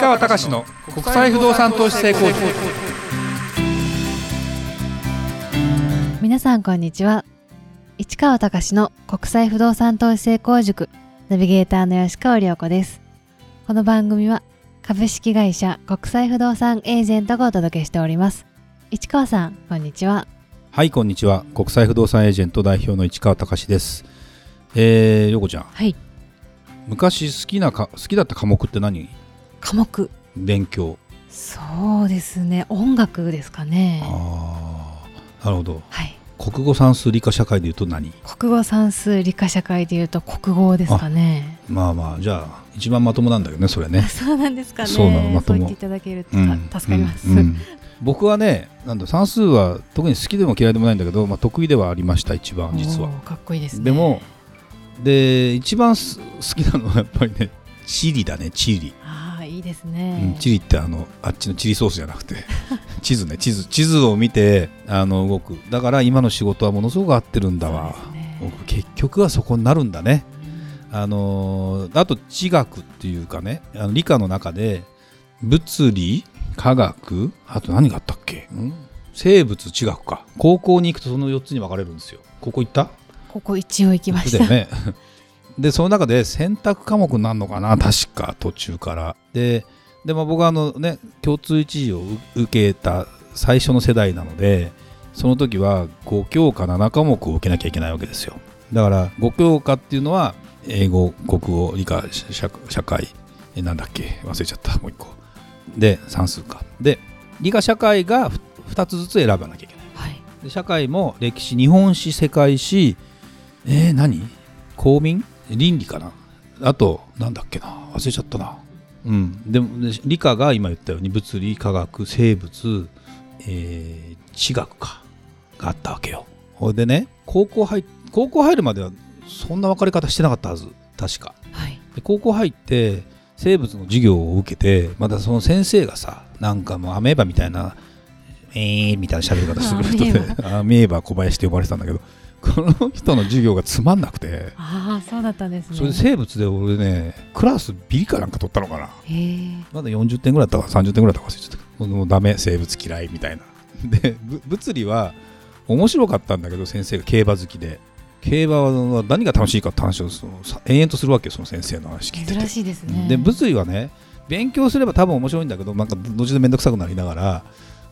川隆の国際不動産投資成功塾。皆さんこんにちは。市川隆の国際不動産投資成功塾。ナビゲーターの吉川良子です。この番組は株式会社国際不動産エージェントがお届けしております。市川さんこんにちは。はいこんにちは。国際不動産エージェント代表の市川隆です。えー、よこちゃん。はい。昔好きなか好きだった科目って何？科目。勉強。そうですね。音楽ですかね。ああなるほど。はい。国語算数理科社会でいうと何？国語算数理科社会でいうと国語ですかね。まあまあじゃあ一番まともなんだけどねそれね。そうなんですかね。そうなのまとも。言っていただけるとうん助かります、うん。うん僕はねなんだ算数は特に好きでも嫌いでもないんだけど、まあ、得意ではありました一番実は。かっこいいですね。でもで一番す好きなのはやっぱりね地理だね地理、ですうんね、地理ってあのあっちのチリソースじゃなくて 地図ね地図地図を見てあの動く。だから今の仕事はものすごく合ってるんだわ、ね。僕結局はそこになるんだね。あのーあと地学っていうかねあの理科の中で物理科学あと何があったっけ？ん？生物地学か。高校に行くとその4つに分かれるんですよ。ここ行った？ここ一応行きました。ねでその中で選択科目になるのかな確か途中から。ででも僕はあのね共通一次を受けた最初の世代なのでその時は5教科7科目を受けなきゃいけないわけですよ。だから5教科っていうのは英語国語理科社社会えなんだっけ忘れちゃった。もう一個。で算数かで理科社会が2つずつ選ばなきゃいけない。はい。で社会も歴史日本史世界史えー、何？公民？倫理かな？あとなんだっけな？忘れちゃったな。うん。でもで理科が今言ったように物理科学生物、えー地学か。があったわけよ。ほいでね高校入っ高校入るまではそんな分かれ方してなかったはず。確か。はい。で高校入って生物の授業を受けてまたその先生がさなんかもうアメーバみたいなえーみたいな喋り方する人でアメーバ小林って呼ばれてたんだけどこの人の授業がつまんなくて。ああそうだったんですね。それで生物で俺ねクラスビリかなんか取ったのかな。まだ40点ぐらいだったか30点ぐらいだったか忘れちゃったもうダメ生物嫌いみたいな。でぶ物理は面白かったんだけど先生が競馬好きで。競馬は何が楽しいかって話をそのさ延々とするわけよその先生の話聞いてて。珍しいですね。で物理はね勉強すれば多分面白いんだけどなんかどっちで面倒くさくなりながら。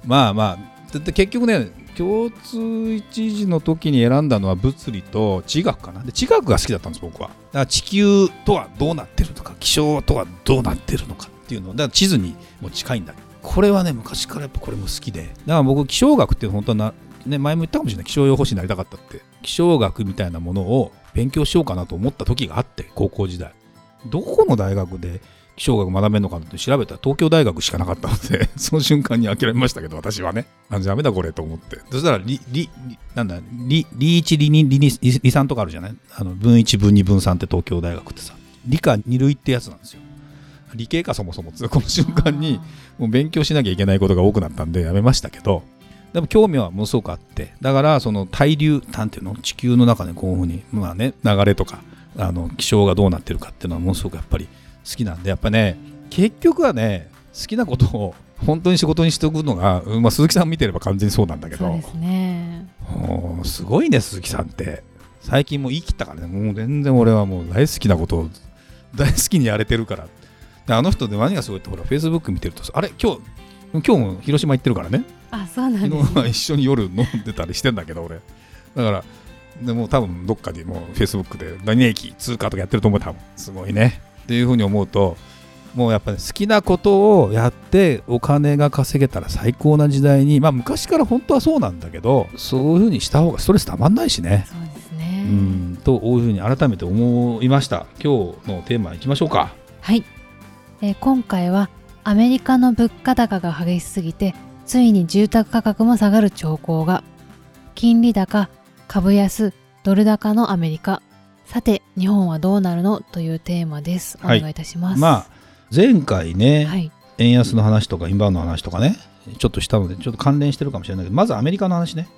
まあまあ結局ね共通一時の時に選んだのは物理と地学かな。で地学が好きだったんです僕は。だから地球とはどうなってるとか気象とはどうなってるのかっていうの。だから地図にも近いんだ。これはね昔からやっぱこれも好きで。だから僕気象学って本当はな、ね、前も言ったかもしれない。気象予報士になりたかったって。気象学みたいなものを勉強しようかなと思った時があって高校時代。どこの大学で気象学学べるのかって調べたら東京大学しかなかったので その瞬間に諦めましたけど私はね。あダメだこれと思って。そしたら理理理なんだ理理1理2理2理理3とかあるじゃない？あの分1分2分3って東京大学ってさ。理科2類ってやつなんですよ。理系かそもそもこの瞬間にもう勉強しなきゃいけないことが多くなったんでやめましたけど。でも興味はものすごくあって。だからその対流なんていうの？地球の中でこういうふうにまあね流れとかあの気象がどうなってるかっていうのはものすごくやっぱり好きなんでやっぱね結局はね好きなことを本当に仕事にしておくのが、うんまあ、鈴木さん見てれば完全にそうなんだけど。そうですね。すごいね鈴木さんって。最近もう言い切ったからね。もう全然俺はもう大好きなことを大好きにやれてるから。であの人で何がすごいってほらフェイスブック見てるとさあれ今日今日も広島行ってるからね。あそうなん昨ですね。日は一緒に夜飲んでたりしてんだけど俺。だからでも多分どっかでもうフェイスブックで何駅通過とかやってると思う多分。すごいね。っていうふうに思うともうやっぱり好きなことをやってお金が稼げたら最高な時代にまあ昔から本当はそうなんだけどそういうふうにした方がストレスたまんないしね。そうですね。うん。というふうに改めて思いました。今日のテーマいきましょうか。はい、えー今回はアメリカの物価高が激しすぎてついに住宅価格も下がる兆候が。金利高株安ドル高のアメリカ。さて日本はどうなるのというテーマです。おはい。願いいたします、まあ前回ね、はい。円安の話とかインバウンドの話とかねちょっとしたのでちょっと関連してるかもしれないけどまずアメリカの話ね。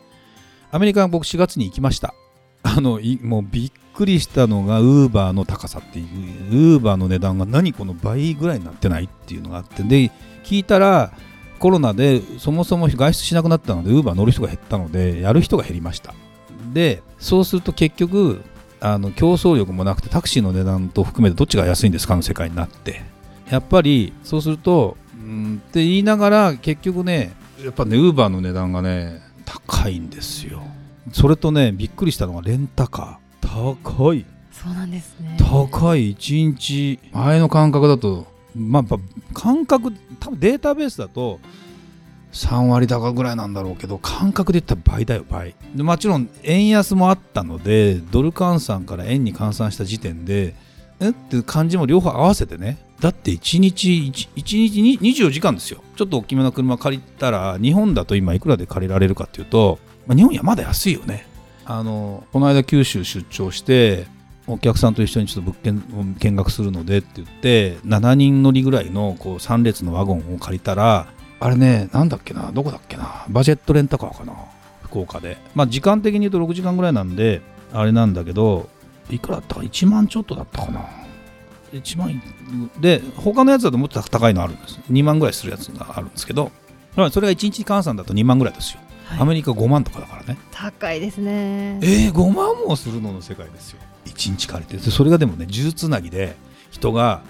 アメリカは僕4月に行きました。あのいもうびっくりしたのがウーバーの高さっていうウーバーの値段が何この倍ぐらいになってないっていうのがあってで聞いたらコロナでそもそも外出しなくなったのでウーバー乗る人が減ったのでやる人が減りましたでそうすると結局あの競争力もなくてタクシーの値段と含めてどっちが安いんですかの世界になって。やっぱりそうするとうんって言いながら結局ねやっぱねウーバーの値段がね高いんですよ。それとねびっくりしたのがレンタカー。高い。そうなんですね。高い。1日前の感覚だとまあやっぱ感覚多分データベースだと3割高ぐらいなんだろうけど感覚で言ったら倍だよ倍。でもちろん円安もあったのでドル換算から円に換算した時点でえ？って感じも両方合わせてね。だって1日 1, 1日24時間ですよ。ちょっと大きめの車借りたら日本だと今いくらで借りられるかっていうと、まあ、日本やまだ安いよね。あのこの間九州出張してお客さんと一緒にちょっと物件を見学するのでって言って7人乗りぐらいのこう3列のワゴンを借りたらあれねなんだっけなどこだっけなバジェットレンタカーかな福岡で。まあ時間的に言うと6時間ぐらいなんであれなんだけどいくらだったか1万ちょっとだったかな。1万で他のやつだともっと高いのあるんです2万ぐらいするやつがあるんですけどそれが1日換算だと2万ぐらいですよ、はい。アメリカ5万とかだからね。高いですね。えー、5万もするのの世界ですよ。1日借りて。でそれがでもね数珠つなぎで人が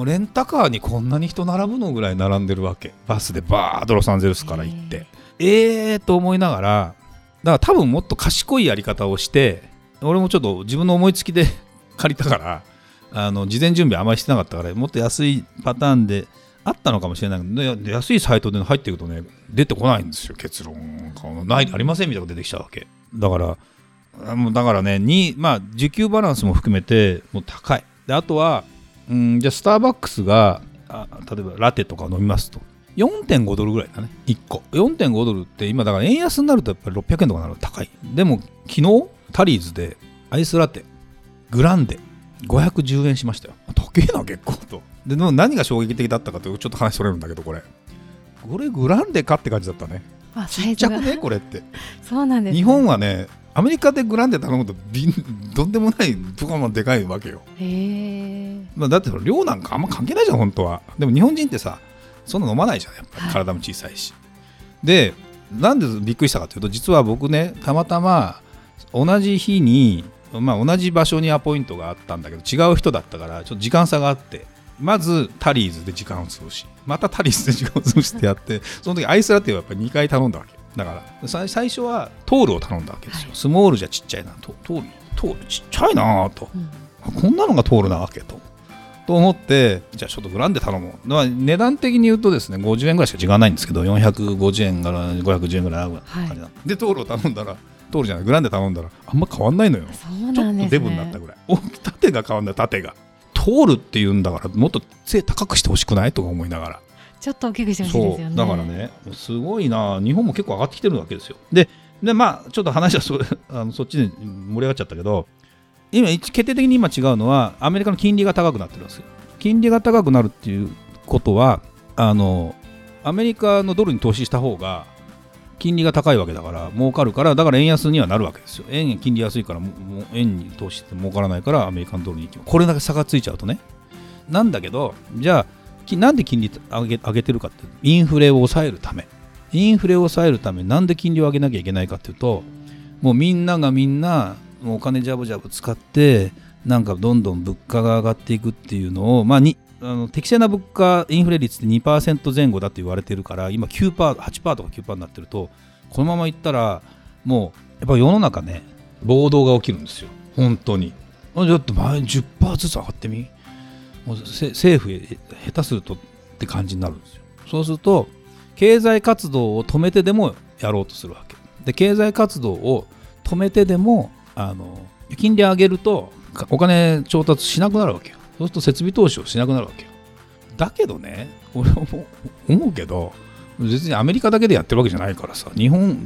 もうレンタカーにこんなに人並ぶのぐらい並んでるわけ。バスでバーッとロサンゼルスから行って。えーと思いながらだから多分もっと賢いやり方をして俺もちょっと自分の思いつきで 借りたからあの事前準備あまりしてなかったからもっと安いパターンであったのかもしれないけどで安いサイトで入っていくとね出てこないんですよ結論。がないありませんみたいなのが出てきちゃうわけ。だからあもうだからねにまあ需給バランスも含めてもう高い。であとはうんじゃあスターバックスがあ例えばラテとか飲みますと。4.5ドルぐらいだね。1個。4.5ドルって今だから円安になるとやっぱり600円とかなると高い。でも昨日タリーズでアイスラテグランデ510円しましたよ。高えな結構と。ででも何が衝撃的だったかというとちょっと話それるんだけどこれ。これグランデかって感じだったね。あちっちゃくねこれって。そうなんです、ね、日本はねアメリカでグランデ頼むと瓶どんでもないとこまでかいわけよ、へえまあ、だって量なんかあんま関係ないじゃん本当は。でも日本人ってさそんな飲まないじゃんやっぱり。はい。体も小さいし、でなんでびっくりしたかというと実は僕ねたまたま同じ日に、まあ、同じ場所にアポイントがあったんだけど違う人だったからちょっと時間差があってまずタリーズで時間を潰しまたタリーズで時間を潰してやって その時アイスラテをやっぱり2回頼んだわけ。だからさ最初はトールを頼んだわけですよ、はい。スモールじゃちっちゃいなトトールトールちっちゃいなぁと。うん。あこんなのがトールなわけと。と思ってじゃあちょっとグランデ頼もう、まあ、値段的に言うとですね50円ぐらいしか時間ないんですけど450円から510円ぐらいある感じなの、で。トールを頼んだらトールじゃないグランデ頼んだらあんま変わんないのよ。そうちょなんですね。っとデブになったぐらい、お縦が変わんない縦が。トールって言うんだからもっと背高くしてほしくない？とか思いながら。ちょっと大きくしてほしいですよね。だからねすごいな。日本も結構上がってきてるわけですよ。ででまあちょっと話はそ あのそっちに盛り上がっちゃったけど今決定的に今違うのはアメリカの金利が高くなってるんですよ。金利が高くなるっていうことはあのアメリカのドルに投資した方が金利が高いわけだから儲かるからだから円安にはなるわけですよ。円金利安いからもう円に投資して儲からないからアメリカのドルに行きこれだけ差がついちゃうとね。なんだけどじゃあなんで金利上げ上げてるかってインフレを抑えるため。インフレを抑えるためなんで金利を上げなきゃいけないかっていうともうみんながみんなもうお金ジャブジャブ使ってなんかどんどん物価が上がっていくっていうのを、まあ、にあの適正な物価インフレ率って2%前後だって言われてるから今9%、8%とか9%になってるとこのままいったらもうやっぱ世の中ね暴動が起きるんですよ。本当に。あだって前10%ずつ上がってみ。もうせ政府へ下手するとって感じになるんですよ。そうすると経済活動を止めてでもやろうとするわけ。で経済活動を止めてでもあの金利上げるとかお金調達しなくなるわけよ。そうすると設備投資をしなくなるわけよ。だけどね俺はもう思うけど別にアメリカだけでやってるわけじゃないからさ日本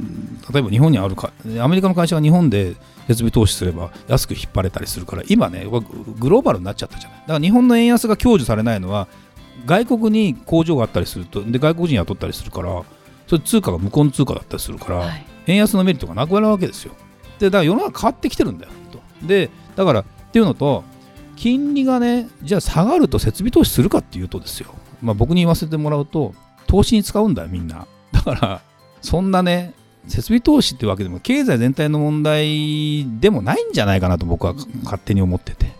例えば日本にあるかアメリカの会社が日本で設備投資すれば安く引っ張れたりするから今ねググローバルになっちゃったじゃない。だから日本の円安が享受されないのは外国に工場があったりするとで外国人雇ったりするからそれ通貨が向こうの通貨だったりするから、はい。円安のメリットがなくなるわけですよでだから世の中変わってきてるんだよと。でだからっていうのと金利がねじゃあ下がると設備投資するかっていうとですよ、まあ、僕に言わせてもらうと投資に使うんだよみんな。だからそんなね設備投資ってわけでも経済全体の問題でもないんじゃないかなと僕は勝手に思ってて。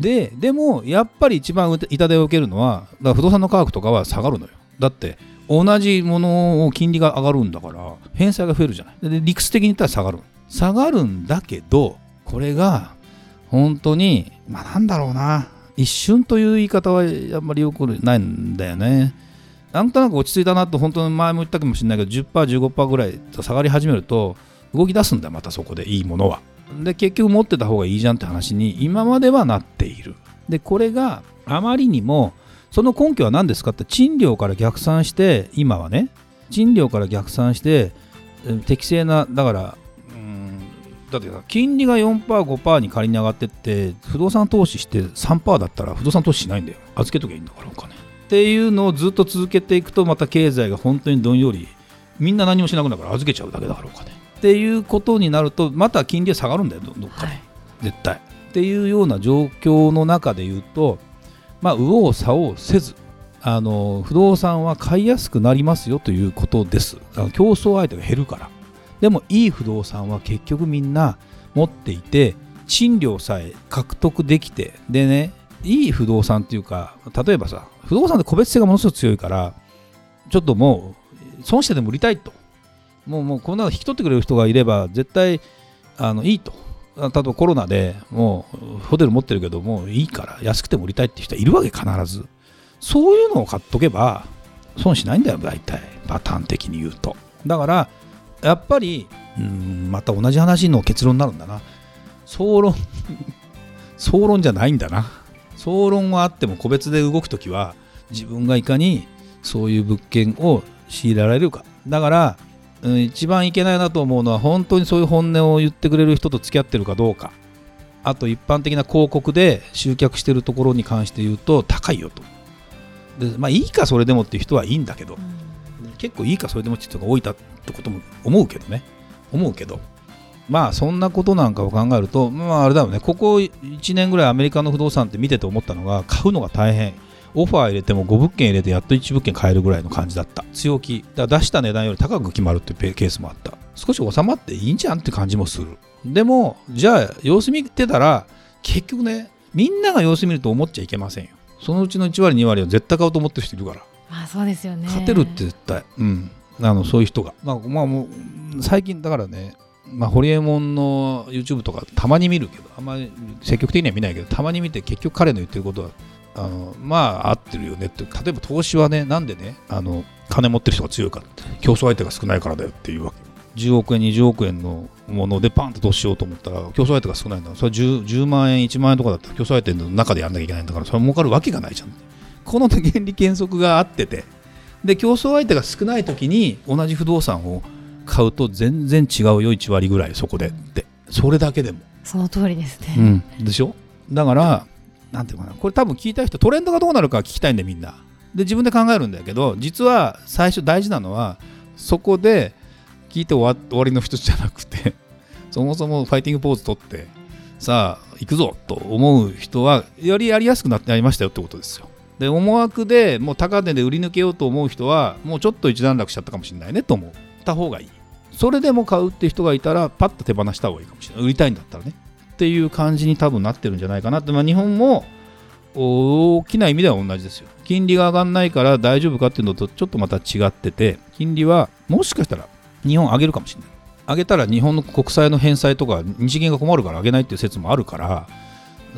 ででもやっぱり一番痛手を受けるのはだから不動産の価格とかは下がるのよ。だって同じものを金利が上がるんだから返済が増えるじゃない。で理屈的に言ったら下がる。下がるんだけどこれが本当にまあなんだろうな。一瞬という言い方はあんまりよくないんだよね。なんとなく落ち着いたなと本当に前も言ったかもしれないけど 10%15% ぐらい下がり始めると動き出すんだまたそこでいいものは。で結局持ってた方がいいじゃんって話に今まではなっている。でこれがあまりにもその根拠は何ですかって賃料から逆算して今はね賃料から逆算して適正なだからだって金利が 4%5% に仮に上がってって不動産投資して3%だったら不動産投資しないんだよ。預けときゃいいんだから。お金。っていうのをずっと続けていくとまた経済が本当にどんよりみんな何もしなくなるから預けちゃうだけだからお金。っていうことになるとまた金利は下がるんだよどっかで、はい、絶対っていうような状況の中で言うとまあ右往左往せずあの不動産は買いやすくなりますよということです。競争相手が減るから。でもいい不動産は結局みんな持っていて賃料さえ獲得できてでねいい不動産っていうか例えばさ不動産って個別性がものすごく強いからちょっともう損してでも売りたいと。もうもうこんなの引き取ってくれる人がいれば絶対あのいいと。例えばコロナでもうホテル持ってるけどもういいから安くても売りたいって人はいるわけ必ず。そういうのを買っとけば損しないんだよ大体。パターン的に言うと。だからやっぱりうんまた同じ話の結論になるんだな。総論 総論じゃないんだな。総論はあっても個別で動くときは自分がいかにそういう物件を強いられるか。だからうん、一番いけないなと思うのは本当にそういう本音を言ってくれる人と付き合ってるかどうか。あと一般的な広告で集客してるところに関して言うと高いよと。でまあいいかそれでもっていう人はいいんだけど、うん、結構いいかそれでもって人が多いたってことも思うけどね。思うけど。まあそんなことなんかを考えるとまああれだよね。ここ1年ぐらいアメリカの不動産って見てて思ったのが買うのが大変。オファー入れても5物件入れてやっと1物件買えるぐらいの感じだった。強気。だ出した値段より高く決まるっていうケースもあった。少し収まっていいんじゃんって感じもする。でもじゃあ様子見てたら結局ねみんなが様子見ると思っちゃいけませんよ。そのうちの1割2割は絶対買おうと思ってる人いるから。あそうですよね。勝てるって絶対うん。あのそういう人が。まあまあもう最近だからねまあ、ホリエモンの YouTube とかたまに見るけどあんまり積極的には見ないけどたまに見て結局彼の言ってることはあのまあ合ってるよねって例えば投資はねなんでねあの金持ってる人が強いかって競争相手が少ないからだよっていうわけ。10億円20億円のものでパンと投資しようと思ったら競争相手が少ないんだそれは 10, 10万円1万円とかだったら競争相手の中でやんなきゃいけないんだからそれ儲かるわけがないじゃん。この原理原則があってて。で競争相手が少ない時に同じ不動産を買うと全然違うよ1割ぐらいそこでって。それだけでも。その通りですね、うん、でしょ？だからなんていうかな、これ多分聞いた人、トレンドがどうなるか聞きたいんで、みんな。で、自分で考えるんだけど、実は最初大事なのは、そこで聞いて終わりの一つじゃなくて、そもそもファイティングポーズ取って、さあ、行くぞと思う人は、よりやりやすくなってありましたよってことですよ。で、思惑でもう高値で売り抜けようと思う人は、もうちょっと一段落しちゃったかもしれないねと思った方がいい。それでも買うって人がいたら、パッと手放した方がいいかもしれない。売りたいんだったらね。っていう感じに多分なってるんじゃないかなって、まあ、日本も大きな意味では同じですよ。金利が上がらないから大丈夫かっていうのとちょっとまた違ってて、金利はもしかしたら日本上げるかもしれない。上げたら日本の国債の返済とか日銀が困るから上げないっていう説もあるから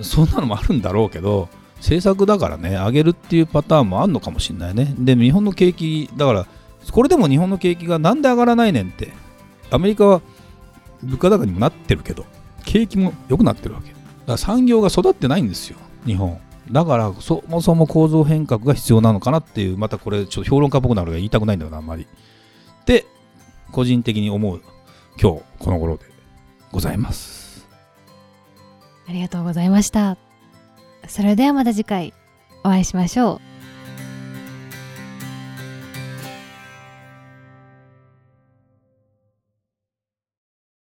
そんなのもあるんだろうけど政策だからね上げるっていうパターンもあるのかもしれないね。で日本の景気だからこれでも日本の景気がなんで上がらないねんってアメリカは物価高にもなってるけど景気も良くなってるわけ。だから産業が育ってないんですよ日本。だからそもそも構造変革が必要なのかなっていうまたこれちょっと評論家っぽくなるから言いたくないんだよなあんまり。で個人的に思う今日この頃でございます。ありがとうございました。それではまた次回お会いしましょう。